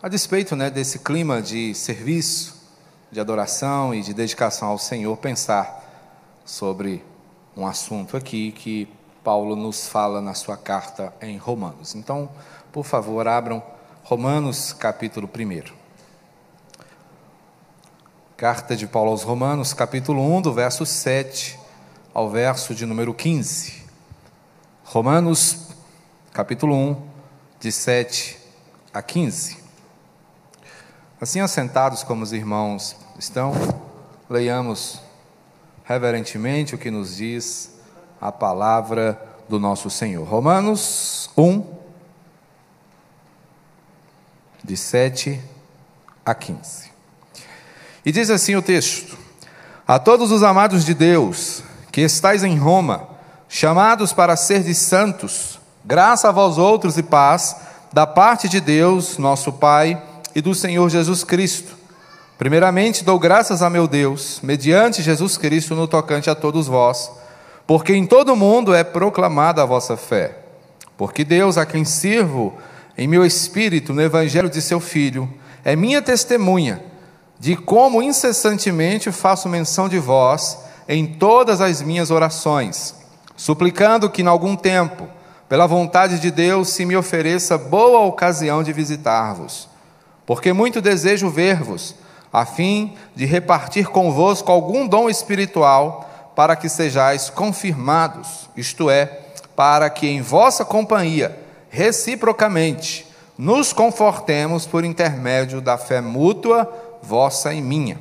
a despeito né, desse clima de serviço, de adoração e de dedicação ao Senhor, pensar sobre um assunto aqui que Paulo nos fala na sua carta em Romanos. Então, por favor, abram Romanos capítulo 1. Carta de Paulo aos Romanos, capítulo 1, do verso 7 ao verso de número 15. Romanos, capítulo 1, de 7 a 15. Assim, assentados como os irmãos estão, leiamos reverentemente o que nos diz a palavra do nosso Senhor. Romanos 1, de 7 a 15. E diz assim o texto: A todos os amados de Deus, que estais em Roma, chamados para ser de santos, graça a vós outros e paz, da parte de Deus, nosso Pai, e do Senhor Jesus Cristo. Primeiramente, dou graças a meu Deus, mediante Jesus Cristo, no tocante a todos vós, porque em todo o mundo é proclamada a vossa fé. Porque Deus, a quem sirvo em meu espírito no Evangelho de seu Filho, é minha testemunha de como incessantemente faço menção de vós em todas as minhas orações, suplicando que, em algum tempo, pela vontade de Deus, se me ofereça boa ocasião de visitar-vos. Porque muito desejo ver-vos, a fim de repartir convosco algum dom espiritual, para que sejais confirmados, isto é, para que em vossa companhia, reciprocamente, nos confortemos por intermédio da fé mútua vossa e minha.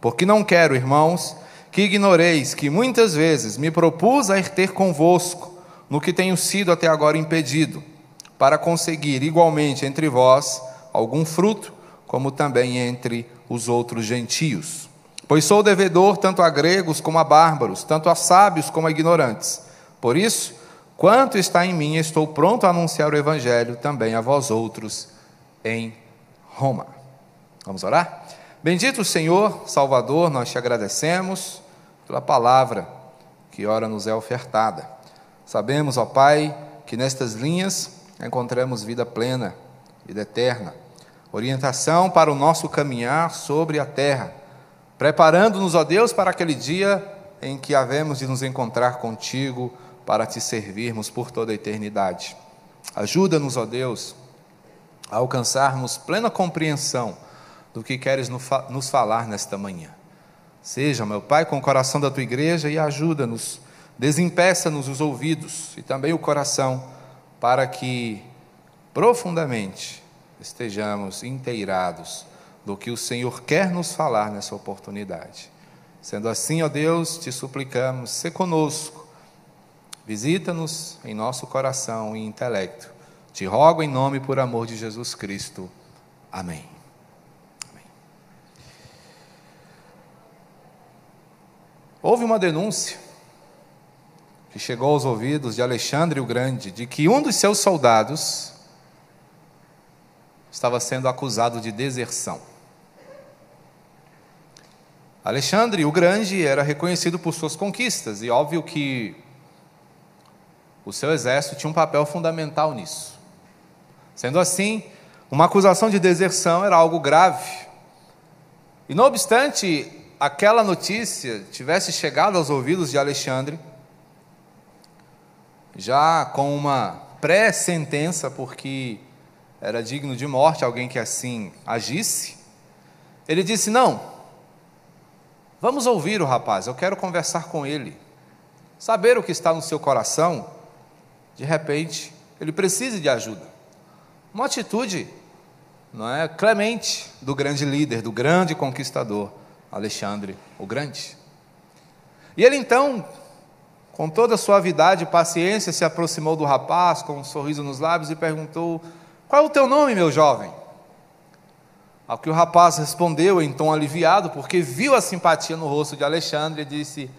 Porque não quero, irmãos, que ignoreis que muitas vezes me propus a ir ter convosco, no que tenho sido até agora impedido, para conseguir igualmente entre vós algum fruto, como também entre os outros gentios. Pois sou devedor tanto a gregos como a bárbaros, tanto a sábios como a ignorantes. Por isso, quanto está em mim, estou pronto a anunciar o evangelho também a vós outros em Roma. Vamos orar? Bendito Senhor, Salvador, nós te agradecemos pela palavra que ora nos é ofertada. Sabemos, ó Pai, que nestas linhas encontramos vida plena, vida eterna, orientação para o nosso caminhar sobre a terra, preparando-nos, ó Deus, para aquele dia em que havemos de nos encontrar contigo para te servirmos por toda a eternidade. Ajuda-nos, ó Deus, a alcançarmos plena compreensão do que queres nos falar nesta manhã. Seja, meu Pai, com o coração da tua igreja e ajuda-nos, desempeça-nos os ouvidos e também o coração, para que profundamente estejamos inteirados do que o Senhor quer nos falar nessa oportunidade. Sendo assim, ó Deus, te suplicamos, se conosco, visita-nos em nosso coração e intelecto. Te rogo em nome e por amor de Jesus Cristo. Amém. Houve uma denúncia que chegou aos ouvidos de Alexandre o Grande de que um dos seus soldados estava sendo acusado de deserção. Alexandre o Grande era reconhecido por suas conquistas e óbvio que o seu exército tinha um papel fundamental nisso. Sendo assim, uma acusação de deserção era algo grave. E não obstante aquela notícia tivesse chegado aos ouvidos de Alexandre, já com uma pré-sentença, porque era digno de morte alguém que assim agisse, ele disse: Não, vamos ouvir o rapaz, eu quero conversar com ele, saber o que está no seu coração. De repente, ele precisa de ajuda. Uma atitude, não é, clemente do grande líder, do grande conquistador. Alexandre o Grande. E ele então, com toda a suavidade e paciência, se aproximou do rapaz, com um sorriso nos lábios, e perguntou: Qual é o teu nome, meu jovem? Ao que o rapaz respondeu em tom aliviado, porque viu a simpatia no rosto de Alexandre, e disse: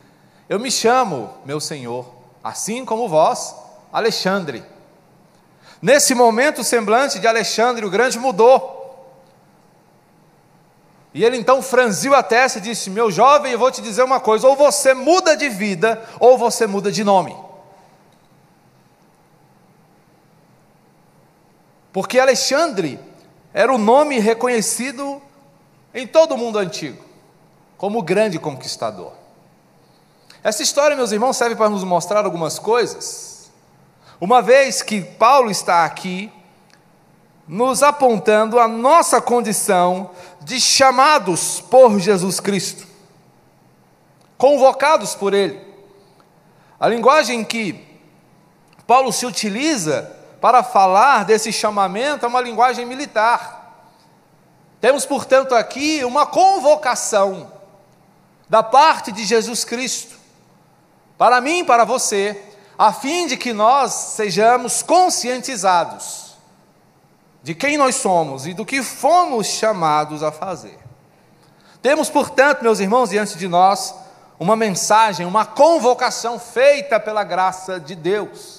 Eu me chamo, meu senhor, assim como vós, Alexandre. Nesse momento, o semblante de Alexandre o Grande mudou. E ele então franziu a testa e disse: Meu jovem, eu vou te dizer uma coisa: ou você muda de vida, ou você muda de nome. Porque Alexandre era o nome reconhecido em todo o mundo antigo, como grande conquistador. Essa história, meus irmãos, serve para nos mostrar algumas coisas. Uma vez que Paulo está aqui, nos apontando a nossa condição de chamados por Jesus Cristo, convocados por Ele. A linguagem que Paulo se utiliza para falar desse chamamento é uma linguagem militar. Temos, portanto, aqui uma convocação da parte de Jesus Cristo, para mim e para você, a fim de que nós sejamos conscientizados de quem nós somos e do que fomos chamados a fazer. Temos, portanto, meus irmãos, diante de nós, uma mensagem, uma convocação feita pela graça de Deus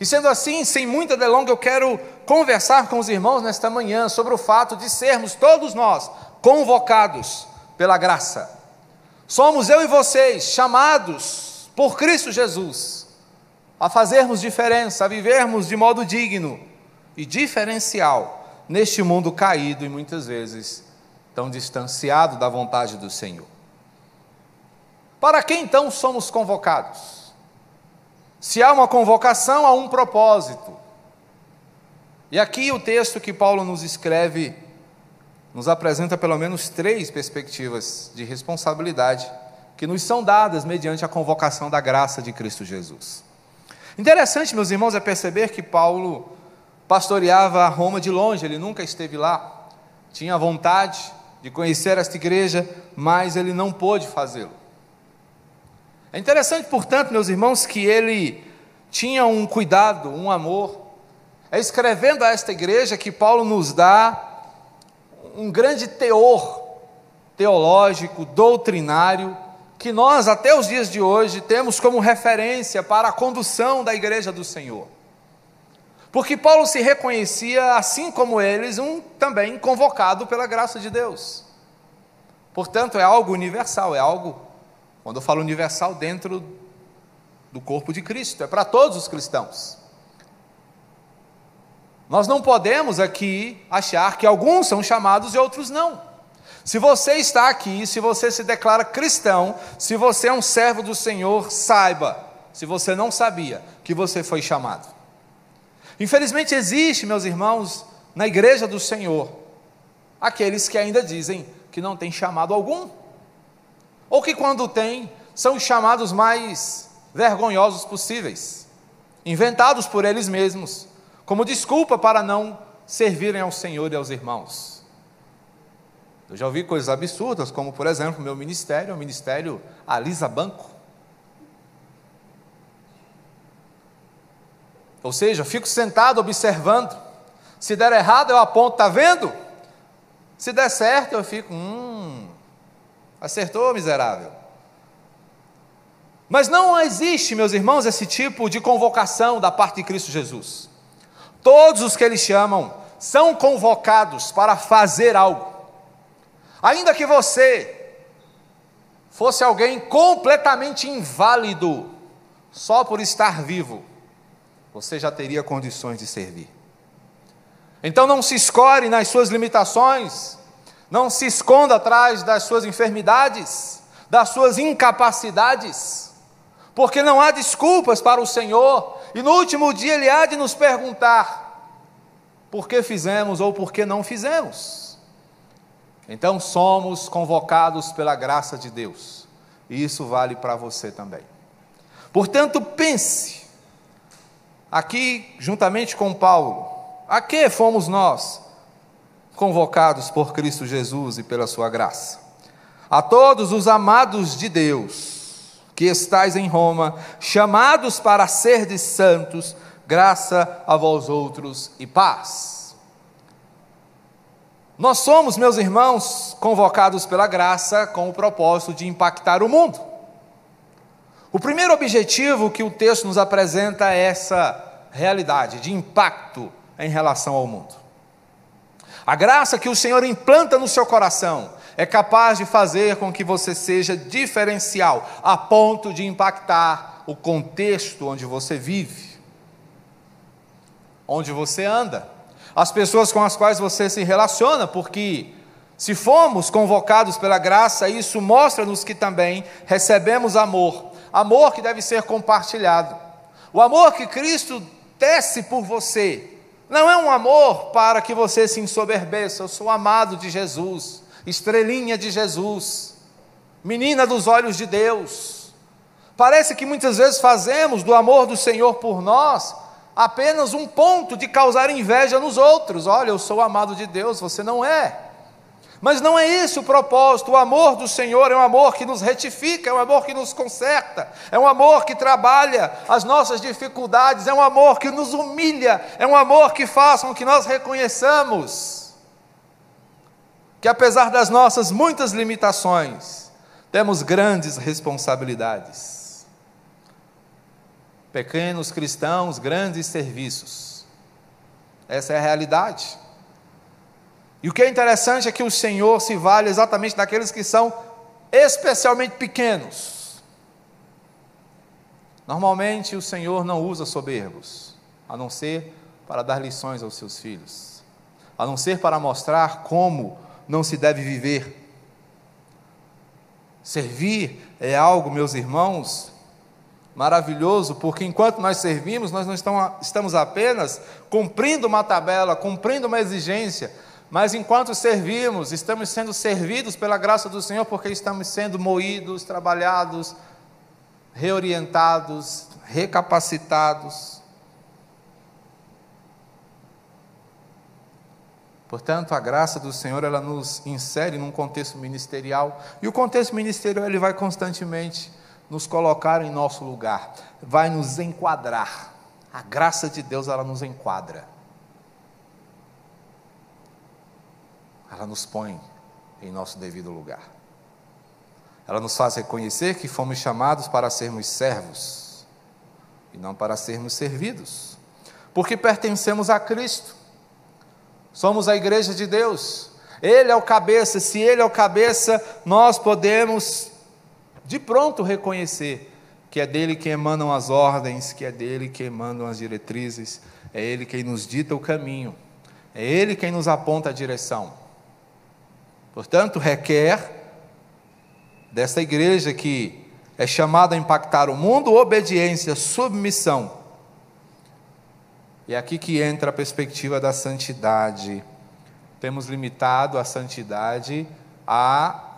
e sendo assim, sem muita delonga, eu quero conversar com os irmãos nesta manhã sobre o fato de sermos todos nós convocados pela graça. Somos eu e vocês chamados por Cristo Jesus a fazermos diferença, a vivermos de modo digno e diferencial neste mundo caído e muitas vezes tão distanciado da vontade do Senhor. Para que então somos convocados? Se há uma convocação, há um propósito. E aqui o texto que Paulo nos escreve nos apresenta pelo menos três perspectivas de responsabilidade que nos são dadas mediante a convocação da graça de Cristo Jesus. Interessante, meus irmãos, é perceber que Paulo pastoreava a Roma de longe, ele nunca esteve lá, tinha vontade de conhecer esta igreja, mas ele não pôde fazê-lo. É interessante, portanto, meus irmãos, que ele tinha um cuidado, um amor. É escrevendo a esta igreja que Paulo nos dá um grande teor teológico, doutrinário, que nós, até os dias de hoje, temos como referência para a condução da igreja do Senhor. Porque Paulo se reconhecia, assim como eles, um também convocado pela graça de Deus. Portanto, é algo universal, é algo quando eu falo universal, dentro do corpo de Cristo, é para todos os cristãos. Nós não podemos aqui achar que alguns são chamados e outros não. Se você está aqui, se você se declara cristão, se você é um servo do Senhor, saiba, se você não sabia, que você foi chamado. Infelizmente existe, meus irmãos, na igreja do Senhor, aqueles que ainda dizem que não tem chamado algum ou que, quando tem, são os chamados mais vergonhosos possíveis, inventados por eles mesmos, como desculpa para não servirem ao Senhor e aos irmãos. Eu já ouvi coisas absurdas, como, por exemplo, meu ministério, o ministério Alisa Banco. Ou seja, fico sentado observando. Se der errado, eu aponto, está vendo? Se der certo, eu fico, hum, Acertou, miserável. Mas não existe, meus irmãos, esse tipo de convocação da parte de Cristo Jesus. Todos os que ele chamam são convocados para fazer algo. Ainda que você fosse alguém completamente inválido, só por estar vivo, você já teria condições de servir. Então não se escore nas suas limitações, não se esconda atrás das suas enfermidades, das suas incapacidades, porque não há desculpas para o Senhor, e no último dia Ele há de nos perguntar: por que fizemos ou por que não fizemos? Então somos convocados pela graça de Deus, e isso vale para você também. Portanto, pense, aqui juntamente com Paulo, a que fomos nós? Convocados por Cristo Jesus e pela sua graça. A todos os amados de Deus, que estais em Roma, chamados para ser de santos, graça a vós outros e paz. Nós somos, meus irmãos, convocados pela graça com o propósito de impactar o mundo. O primeiro objetivo que o texto nos apresenta é essa realidade de impacto em relação ao mundo. A graça que o Senhor implanta no seu coração é capaz de fazer com que você seja diferencial, a ponto de impactar o contexto onde você vive, onde você anda. as pessoas com as quais você se relaciona, porque se fomos convocados pela graça, isso mostra-nos que também recebemos amor, amor que deve ser compartilhado. O amor que Cristo tece por você não é um amor para que você se ensoberbeça. Eu sou amado de Jesus, estrelinha de Jesus, menina dos olhos de Deus. Parece que muitas vezes fazemos do amor do Senhor por nós apenas um ponto de causar inveja nos outros. Olha, eu sou amado de Deus, você não é. Mas não é esse o propósito. O amor do Senhor é um amor que nos retifica, é um amor que nos conserta, é um amor que trabalha as nossas dificuldades, é um amor que nos humilha, é um amor que faz com que nós reconheçamos que, apesar das nossas muitas limitações, temos grandes responsabilidades. Pequenos cristãos, grandes serviços. Essa é a realidade. E o que é interessante é que o Senhor se vale exatamente daqueles que são especialmente pequenos. Normalmente o Senhor não usa soberbos, a não ser para dar lições aos seus filhos, a não ser para mostrar como não se deve viver. Servir é algo, meus irmãos, maravilhoso, porque enquanto nós servimos, nós não estamos apenas cumprindo uma tabela, cumprindo uma exigência, mas enquanto servimos, estamos sendo servidos pela graça do Senhor, porque estamos sendo moídos, trabalhados, reorientados, recapacitados. Portanto, a graça do Senhor, ela nos insere num contexto ministerial, e o contexto ministerial ele vai constantemente nos colocar em nosso lugar, vai nos enquadrar. A graça de Deus, ela nos enquadra. Ela nos põe em nosso devido lugar. Ela nos faz reconhecer que fomos chamados para sermos servos e não para sermos servidos, porque pertencemos a Cristo, somos a igreja de Deus, Ele é o cabeça, se Ele é o cabeça, nós podemos de pronto reconhecer que é dele que emanam as ordens, que é dele que emanam as diretrizes, é Ele quem nos dita o caminho, é Ele quem nos aponta a direção. Portanto, requer dessa igreja que é chamada a impactar o mundo, obediência, submissão. E é aqui que entra a perspectiva da santidade. Temos limitado a santidade à,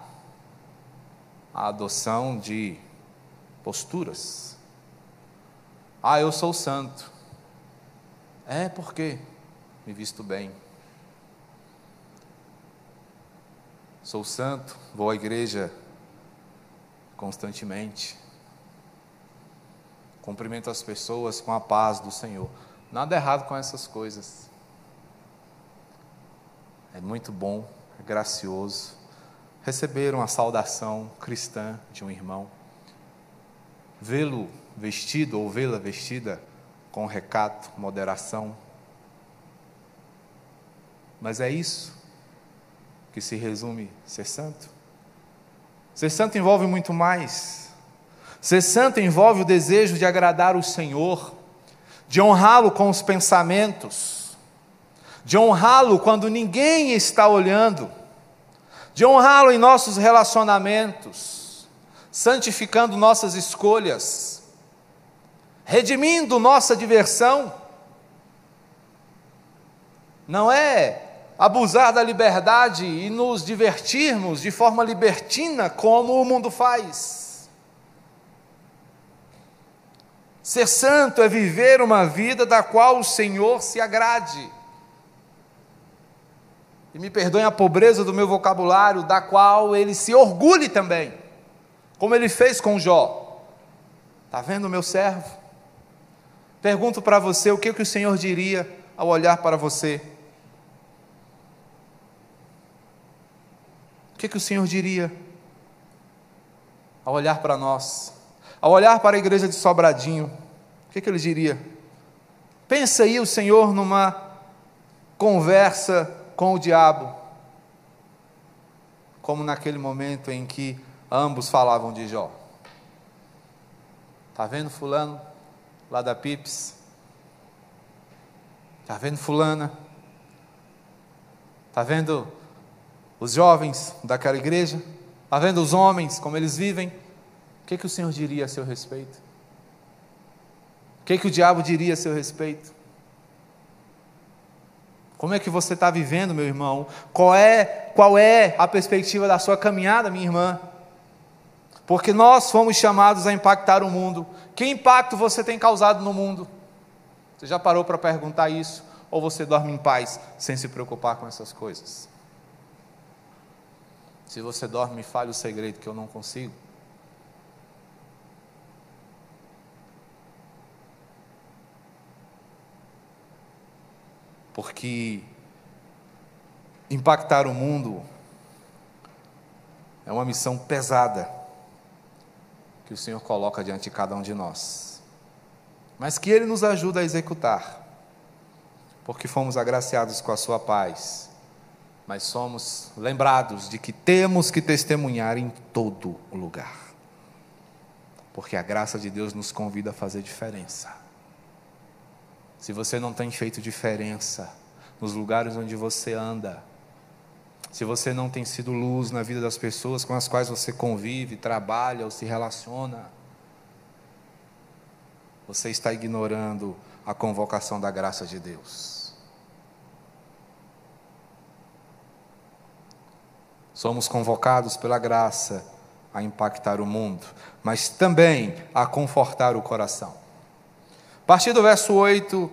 adoção de posturas. Ah, eu sou santo. É porque me visto bem. Sou santo, vou à igreja constantemente. Cumprimento as pessoas com a paz do Senhor. Nada errado com essas coisas. É muito bom, é gracioso receber uma saudação cristã de um irmão. Vê-lo vestido ou vê-la vestida com recato, moderação. Mas é isso que se resume ser santo? Ser santo envolve muito mais. Ser santo envolve o desejo de agradar o Senhor, de honrá-lo com os pensamentos, de honrá-lo quando ninguém está olhando, de honrá-lo em nossos relacionamentos, santificando nossas escolhas, redimindo nossa diversão. Não é abusar da liberdade e nos divertirmos de forma libertina, como o mundo faz. Ser santo é viver uma vida da qual o Senhor se agrade. E me perdoem a pobreza do meu vocabulário, da qual ele se orgulhe também, como ele fez com Jó. Está vendo, meu servo? Pergunto para você o que, que o Senhor diria ao olhar para você. Que, que o Senhor diria ao olhar para nós, ao olhar para a igreja de Sobradinho? O que, que ele diria? Pensa aí o Senhor numa conversa com o diabo, como naquele momento em que ambos falavam de Jó. Está vendo Fulano, lá da Pips? Está vendo Fulana? Está vendo os jovens daquela igreja? Está vendo os homens, como eles vivem? O que, que o Senhor diria a seu respeito? O que, que o diabo diria a seu respeito? Como é que você está vivendo, meu irmão? Qual é, qual é a perspectiva da sua caminhada, minha irmã? Porque nós fomos chamados a impactar o mundo. Que impacto você tem causado no mundo? Você já parou para perguntar isso? Ou você dorme em paz sem se preocupar com essas coisas? Se você dorme, me fale o segredo que eu não consigo. Porque impactar o mundo é uma missão pesada que o Senhor coloca diante de cada um de nós, mas que Ele nos ajuda a executar, porque fomos agraciados com a Sua paz, mas somos lembrados de que temos que testemunhar em todo lugar, porque a graça de Deus nos convida a fazer diferença. Se você não tem feito diferença nos lugares onde você anda, se você não tem sido luz na vida das pessoas com as quais você convive, trabalha ou se relaciona, você está ignorando a convocação da graça de Deus. Somos convocados pela graça a impactar o mundo, mas também a confortar o coração. A partir do verso 8,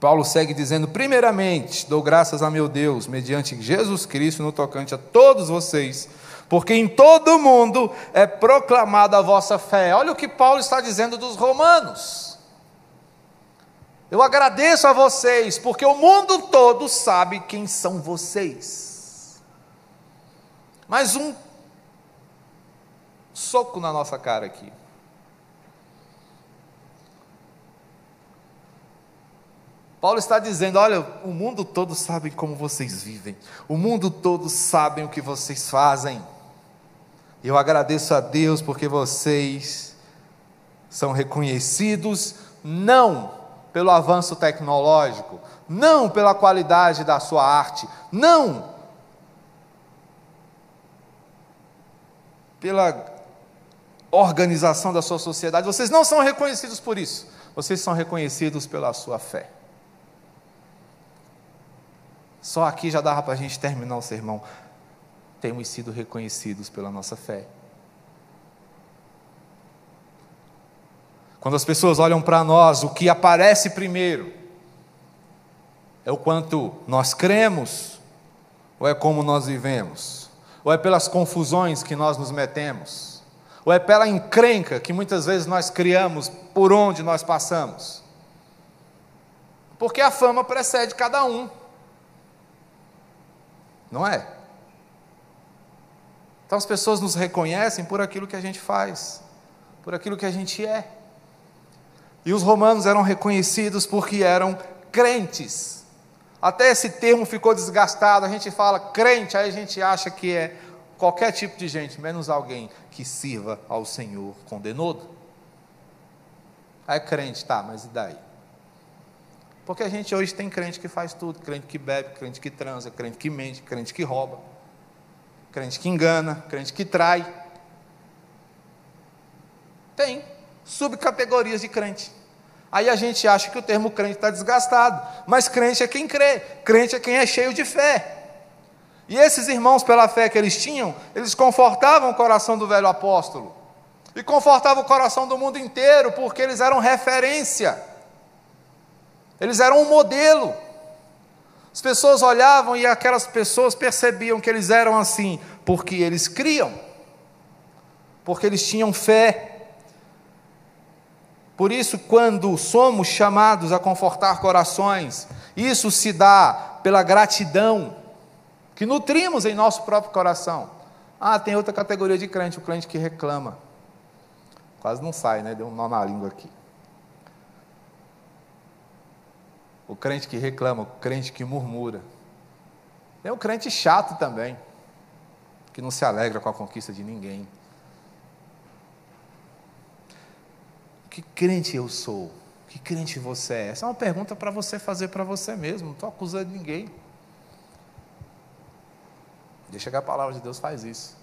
Paulo segue dizendo: primeiramente, dou graças a meu Deus, mediante Jesus Cristo, no tocante a todos vocês, porque em todo o mundo é proclamada a vossa fé. Olha o que Paulo está dizendo dos romanos. Eu agradeço a vocês, porque o mundo todo sabe quem são vocês. Mais um soco na nossa cara aqui. Paulo está dizendo: olha, o mundo todo sabe como vocês vivem, o mundo todo sabe o que vocês fazem. Eu agradeço a Deus porque vocês são reconhecidos não pelo avanço tecnológico, não pela qualidade da sua arte, não pela organização da sua sociedade. Vocês não são reconhecidos por isso, vocês são reconhecidos pela sua fé. Só aqui já dava para a gente terminar o sermão. Temos sido reconhecidos pela nossa fé. Quando as pessoas olham para nós, o que aparece primeiro é o quanto nós cremos, ou é como nós vivemos, ou é pelas confusões que nós nos metemos, ou é pela encrenca que muitas vezes nós criamos por onde nós passamos. Porque a fama precede cada um. Não é? Então as pessoas nos reconhecem por aquilo que a gente faz, por aquilo que a gente é. E os romanos eram reconhecidos porque eram crentes. Até esse termo ficou desgastado, a gente fala crente, aí a gente acha que é qualquer tipo de gente, menos alguém que sirva ao Senhor com denodo. Aí crente, tá, mas e daí? Porque a gente hoje tem crente que faz tudo: crente que bebe, crente que transa, crente que mente, crente que rouba, crente que engana, crente que trai. Tem subcategorias de crente. Aí a gente acha que o termo crente está desgastado, mas crente é quem crê, crente é quem é cheio de fé. E esses irmãos, pela fé que eles tinham, eles confortavam o coração do velho apóstolo, e confortavam o coração do mundo inteiro, porque eles eram referência. Eles eram um modelo. As pessoas olhavam e aquelas pessoas percebiam que eles eram assim, porque eles criam, porque eles tinham fé. Por isso, quando somos chamados a confortar corações, isso se dá pela gratidão que nutrimos em nosso próprio coração. Ah, tem outra categoria de crente, o crente que reclama. Quase não sai, né? Deu um nó na língua aqui. o crente que reclama, o crente que murmura. Tem o crente chato também, que não se alegra com a conquista de ninguém. Que crente eu sou? Que crente você é? Essa é uma pergunta para você fazer para você mesmo, não estou acusando ninguém. Deixa que a palavra de Deus faz isso.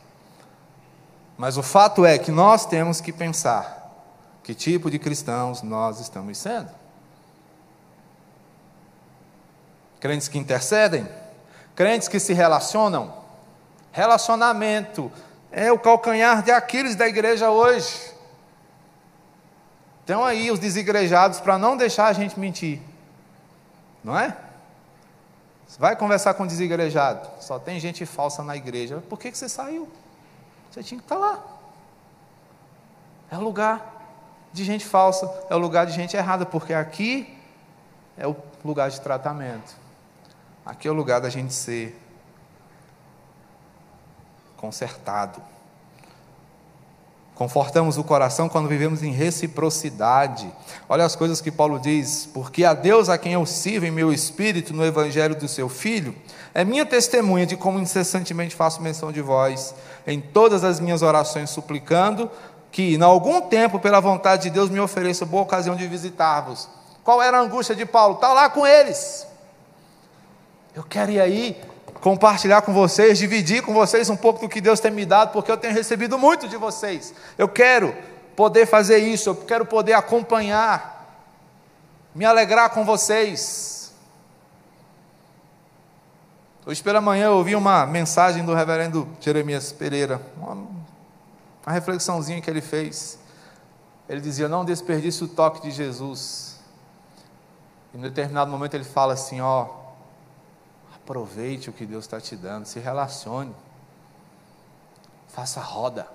Mas o fato é que nós temos que pensar que tipo de cristãos nós estamos sendo. Crentes que intercedem, crentes que se relacionam. Relacionamento é o calcanhar de Aquiles da igreja hoje. Então aí os desigrejados para não deixar a gente mentir. Não é? Você vai conversar com um desigrejado, só tem gente falsa na igreja. Por que, que você saiu? Você tinha que estar lá. É lugar de gente falsa, é o lugar de gente errada, porque aqui é o lugar de tratamento. Aqui é o lugar da gente ser consertado. Confortamos o coração quando vivemos em reciprocidade. Olha as coisas que Paulo diz: Porque a Deus a quem eu sirvo em meu espírito no evangelho do seu filho, é minha testemunha de como incessantemente faço menção de vós em todas as minhas orações, suplicando que, em algum tempo, pela vontade de Deus, me ofereça boa ocasião de visitar-vos. Qual era a angústia de Paulo? Está lá com eles. Eu quero ir aí compartilhar com vocês, dividir com vocês um pouco do que Deus tem me dado, porque eu tenho recebido muito de vocês. Eu quero poder fazer isso, eu quero poder acompanhar, me alegrar com vocês. Hoje pela manhã eu ouvi uma mensagem do reverendo Jeremias Pereira, uma, uma reflexãozinha que ele fez. Ele dizia: Não desperdice o toque de Jesus. E em determinado momento ele fala assim: Ó, Aproveite o que Deus está te dando, se relacione, faça roda,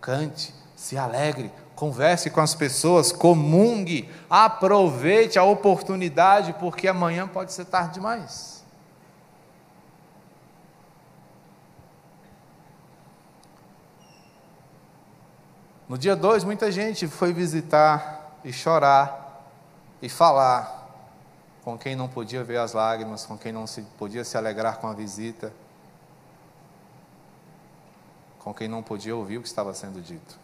cante, se alegre, converse com as pessoas, comungue, aproveite a oportunidade, porque amanhã pode ser tarde demais. No dia 2, muita gente foi visitar e chorar e falar com quem não podia ver as lágrimas, com quem não se, podia se alegrar com a visita, com quem não podia ouvir o que estava sendo dito.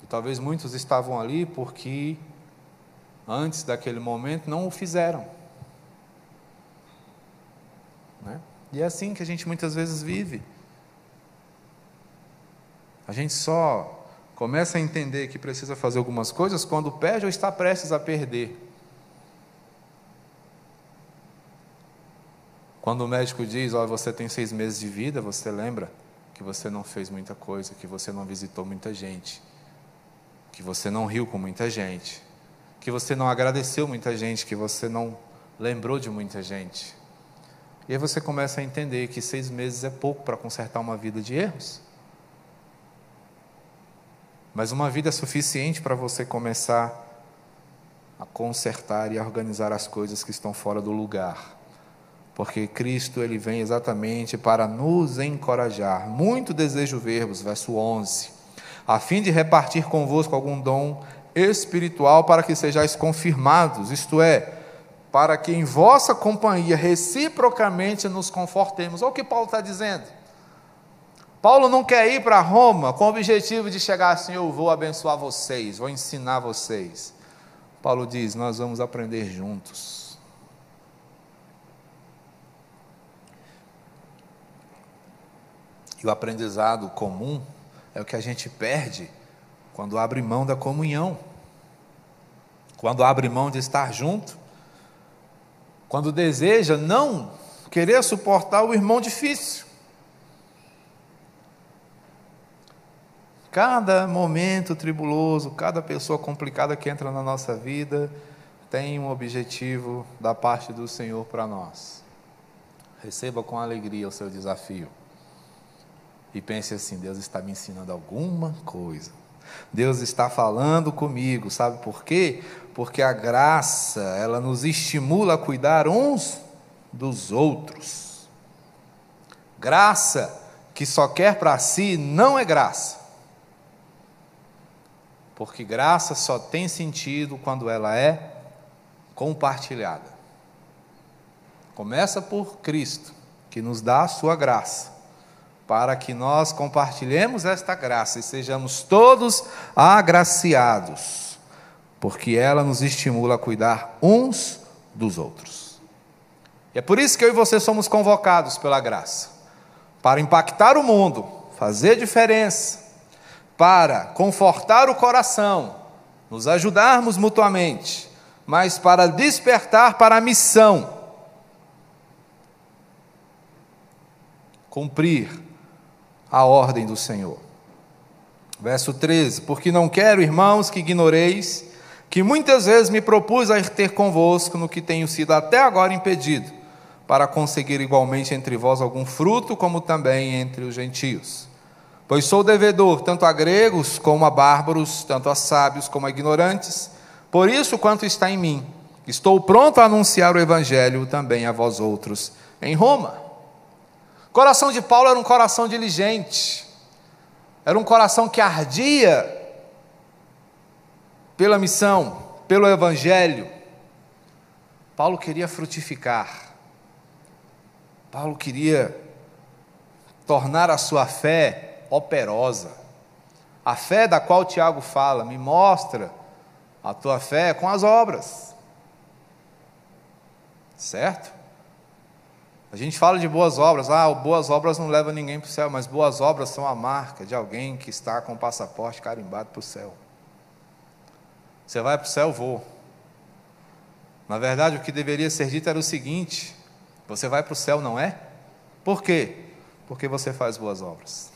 E talvez muitos estavam ali porque antes daquele momento não o fizeram. Né? E é assim que a gente muitas vezes vive. A gente só começa a entender que precisa fazer algumas coisas quando perde ou está prestes a perder. Quando o médico diz, olha, você tem seis meses de vida, você lembra que você não fez muita coisa, que você não visitou muita gente, que você não riu com muita gente, que você não agradeceu muita gente, que você não lembrou de muita gente. E aí você começa a entender que seis meses é pouco para consertar uma vida de erros. Mas uma vida é suficiente para você começar a consertar e a organizar as coisas que estão fora do lugar. Porque Cristo ele vem exatamente para nos encorajar. Muito desejo verbos, verso 11, a fim de repartir convosco algum dom espiritual para que sejais confirmados, isto é, para que em vossa companhia reciprocamente nos confortemos. Olha o que Paulo está dizendo. Paulo não quer ir para Roma com o objetivo de chegar assim: eu vou abençoar vocês, vou ensinar vocês. Paulo diz: nós vamos aprender juntos. E o aprendizado comum é o que a gente perde quando abre mão da comunhão, quando abre mão de estar junto, quando deseja não querer suportar o irmão difícil. Cada momento tribuloso, cada pessoa complicada que entra na nossa vida tem um objetivo da parte do Senhor para nós. Receba com alegria o seu desafio. E pense assim: Deus está me ensinando alguma coisa. Deus está falando comigo, sabe por quê? Porque a graça, ela nos estimula a cuidar uns dos outros. Graça que só quer para si não é graça porque graça só tem sentido quando ela é compartilhada. Começa por Cristo, que nos dá a sua graça, para que nós compartilhemos esta graça e sejamos todos agraciados, porque ela nos estimula a cuidar uns dos outros. E é por isso que eu e você somos convocados pela graça para impactar o mundo, fazer diferença, para confortar o coração, nos ajudarmos mutuamente, mas para despertar para a missão. Cumprir a ordem do Senhor. Verso 13: Porque não quero, irmãos, que ignoreis que muitas vezes me propus a ir ter convosco no que tenho sido até agora impedido, para conseguir igualmente entre vós algum fruto, como também entre os gentios. Pois sou devedor tanto a gregos como a bárbaros, tanto a sábios como a ignorantes, por isso quanto está em mim, estou pronto a anunciar o evangelho também a vós outros em Roma. O coração de Paulo era um coração diligente, era um coração que ardia pela missão, pelo evangelho. Paulo queria frutificar. Paulo queria tornar a sua fé operosa. A fé da qual Tiago fala, me mostra a tua fé com as obras. Certo? A gente fala de boas obras, ah, boas obras não levam ninguém para o céu, mas boas obras são a marca de alguém que está com o passaporte carimbado para o céu. Você vai para o céu, vou. Na verdade, o que deveria ser dito era o seguinte: você vai para o céu, não é? Por quê? Porque você faz boas obras.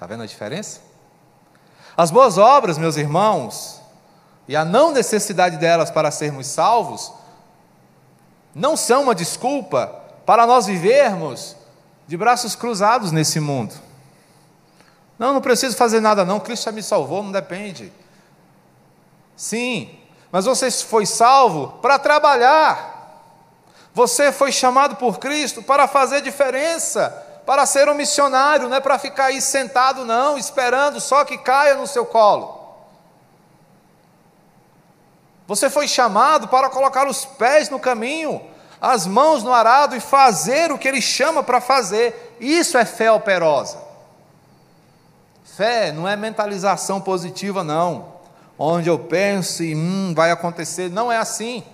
Está vendo a diferença? As boas obras, meus irmãos, e a não necessidade delas para sermos salvos, não são uma desculpa para nós vivermos de braços cruzados nesse mundo. Não, não preciso fazer nada, não, Cristo já me salvou, não depende. Sim, mas você foi salvo para trabalhar. Você foi chamado por Cristo para fazer diferença, para ser um missionário, não é para ficar aí sentado, não, esperando só que caia no seu colo. Você foi chamado para colocar os pés no caminho, as mãos no arado e fazer o que Ele chama para fazer. Isso é fé operosa. Fé não é mentalização positiva, não. Onde eu penso e hum, vai acontecer. Não é assim.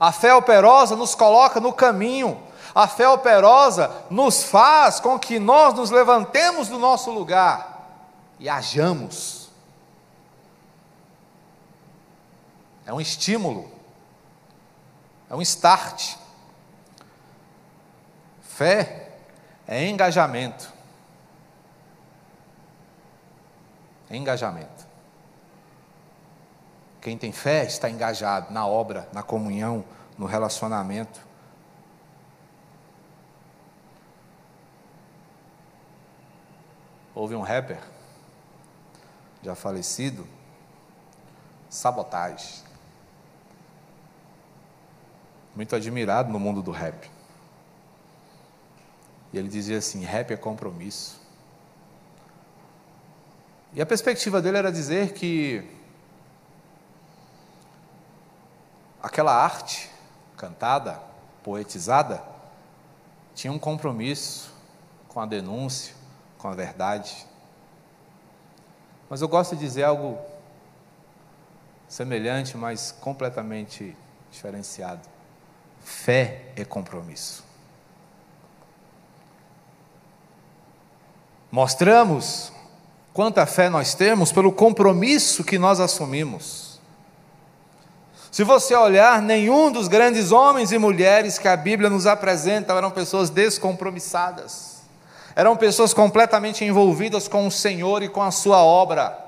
A fé operosa nos coloca no caminho. A fé operosa nos faz com que nós nos levantemos do nosso lugar e hajamos. é um estímulo, é um start. Fé é engajamento. É engajamento. Quem tem fé está engajado na obra, na comunhão, no relacionamento. Houve um rapper, já falecido, sabotagem muito admirado no mundo do rap. E ele dizia assim: rap é compromisso. E a perspectiva dele era dizer que aquela arte cantada, poetizada, tinha um compromisso com a denúncia, com a verdade. Mas eu gosto de dizer algo semelhante, mas completamente diferenciado. Fé é compromisso. Mostramos quanta fé nós temos pelo compromisso que nós assumimos. Se você olhar, nenhum dos grandes homens e mulheres que a Bíblia nos apresenta eram pessoas descompromissadas, eram pessoas completamente envolvidas com o Senhor e com a sua obra.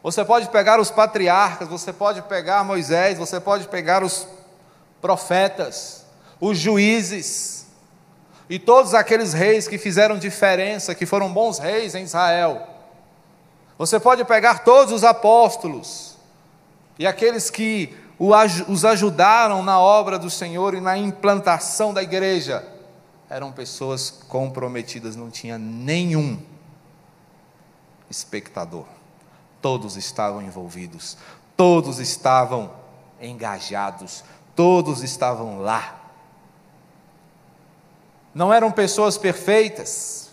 Você pode pegar os patriarcas, você pode pegar Moisés, você pode pegar os profetas, os juízes e todos aqueles reis que fizeram diferença, que foram bons reis em Israel. Você pode pegar todos os apóstolos e aqueles que os ajudaram na obra do Senhor e na implantação da igreja. Eram pessoas comprometidas, não tinha nenhum espectador. Todos estavam envolvidos, todos estavam engajados, Todos estavam lá. Não eram pessoas perfeitas.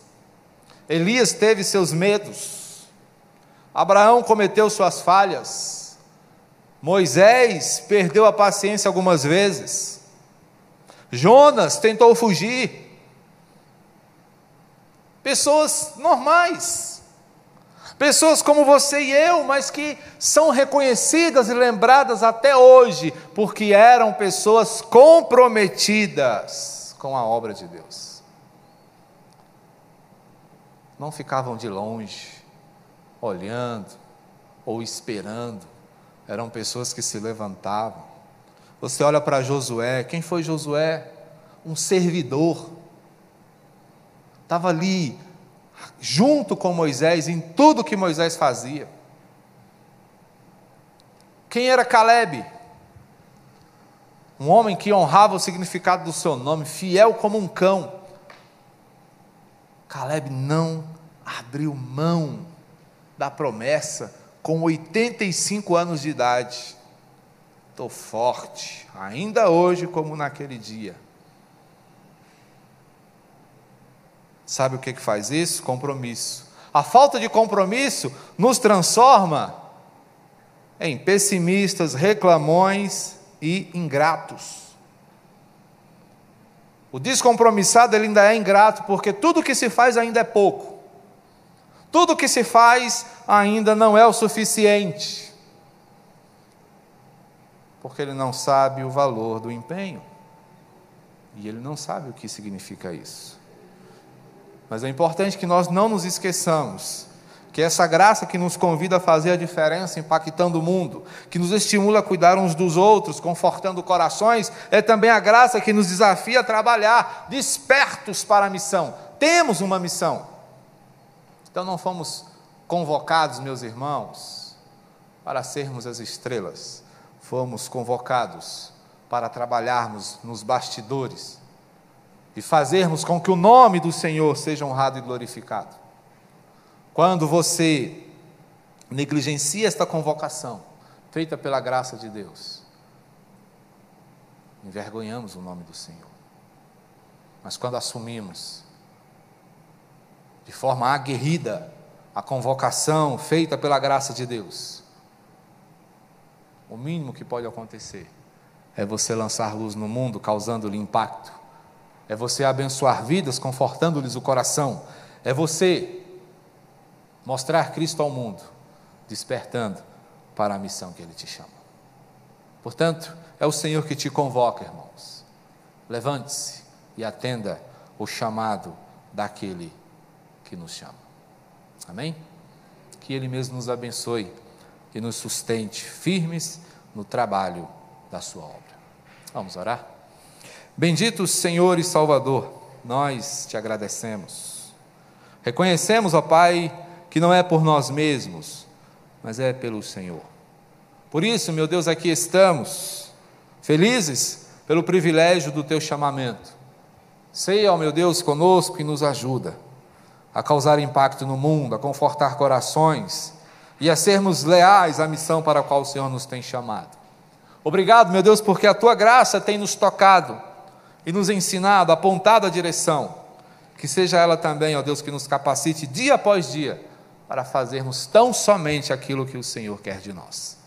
Elias teve seus medos. Abraão cometeu suas falhas. Moisés perdeu a paciência algumas vezes. Jonas tentou fugir. Pessoas normais. Pessoas como você e eu, mas que são reconhecidas e lembradas até hoje, porque eram pessoas comprometidas com a obra de Deus. Não ficavam de longe, olhando ou esperando, eram pessoas que se levantavam. Você olha para Josué, quem foi Josué? Um servidor. Estava ali junto com Moisés em tudo que Moisés fazia. Quem era Caleb? Um homem que honrava o significado do seu nome, fiel como um cão. Caleb não abriu mão da promessa com 85 anos de idade. Estou forte, ainda hoje como naquele dia. Sabe o que, que faz isso? Compromisso. A falta de compromisso nos transforma em pessimistas, reclamões e ingratos. O descompromissado ele ainda é ingrato porque tudo que se faz ainda é pouco. Tudo que se faz ainda não é o suficiente. Porque ele não sabe o valor do empenho. E ele não sabe o que significa isso. Mas é importante que nós não nos esqueçamos que essa graça que nos convida a fazer a diferença, impactando o mundo, que nos estimula a cuidar uns dos outros, confortando corações, é também a graça que nos desafia a trabalhar despertos para a missão. Temos uma missão. Então não fomos convocados, meus irmãos, para sermos as estrelas. Fomos convocados para trabalharmos nos bastidores e fazermos com que o nome do Senhor seja honrado e glorificado. Quando você negligencia esta convocação, feita pela graça de Deus, envergonhamos o nome do Senhor. Mas quando assumimos de forma aguerrida a convocação feita pela graça de Deus, o mínimo que pode acontecer é você lançar luz no mundo, causando-lhe impacto é você abençoar vidas, confortando-lhes o coração, é você mostrar Cristo ao mundo, despertando para a missão que Ele te chama. Portanto, é o Senhor que te convoca, irmãos. Levante-se e atenda o chamado daquele que nos chama. Amém? Que Ele mesmo nos abençoe e nos sustente firmes no trabalho da Sua obra. Vamos orar? Bendito Senhor e Salvador, nós te agradecemos. Reconhecemos, ó Pai, que não é por nós mesmos, mas é pelo Senhor. Por isso, meu Deus, aqui estamos, felizes pelo privilégio do teu chamamento. Sei, ó meu Deus, conosco e nos ajuda a causar impacto no mundo, a confortar corações e a sermos leais à missão para a qual o Senhor nos tem chamado. Obrigado, meu Deus, porque a tua graça tem nos tocado e nos ensinado, apontado a direção, que seja ela também, ó Deus, que nos capacite dia após dia para fazermos tão somente aquilo que o Senhor quer de nós.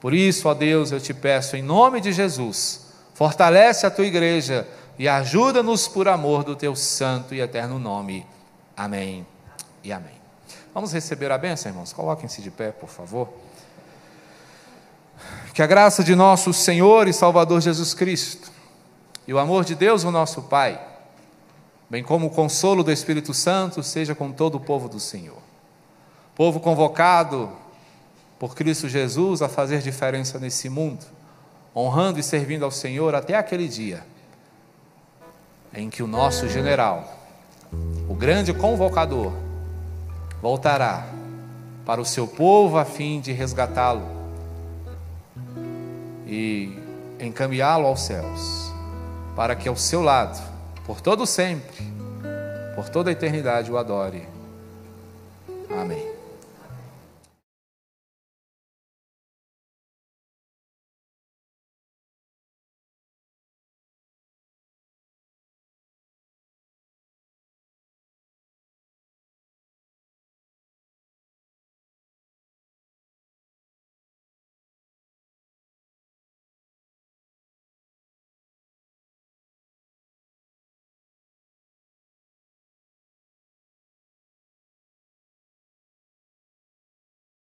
Por isso, ó Deus, eu te peço em nome de Jesus, fortalece a tua igreja e ajuda-nos por amor do teu santo e eterno nome. Amém e amém. Vamos receber a bênção, irmãos? Coloquem-se de pé, por favor. Que a graça de nosso Senhor e Salvador Jesus Cristo e o amor de Deus, o nosso Pai, bem como o consolo do Espírito Santo, seja com todo o povo do Senhor. Povo convocado por Cristo Jesus a fazer diferença nesse mundo, honrando e servindo ao Senhor até aquele dia em que o nosso general, o grande convocador, voltará para o seu povo a fim de resgatá-lo e encaminhá-lo aos céus para que ao seu lado, por todo sempre, por toda a eternidade, o adore. Amém.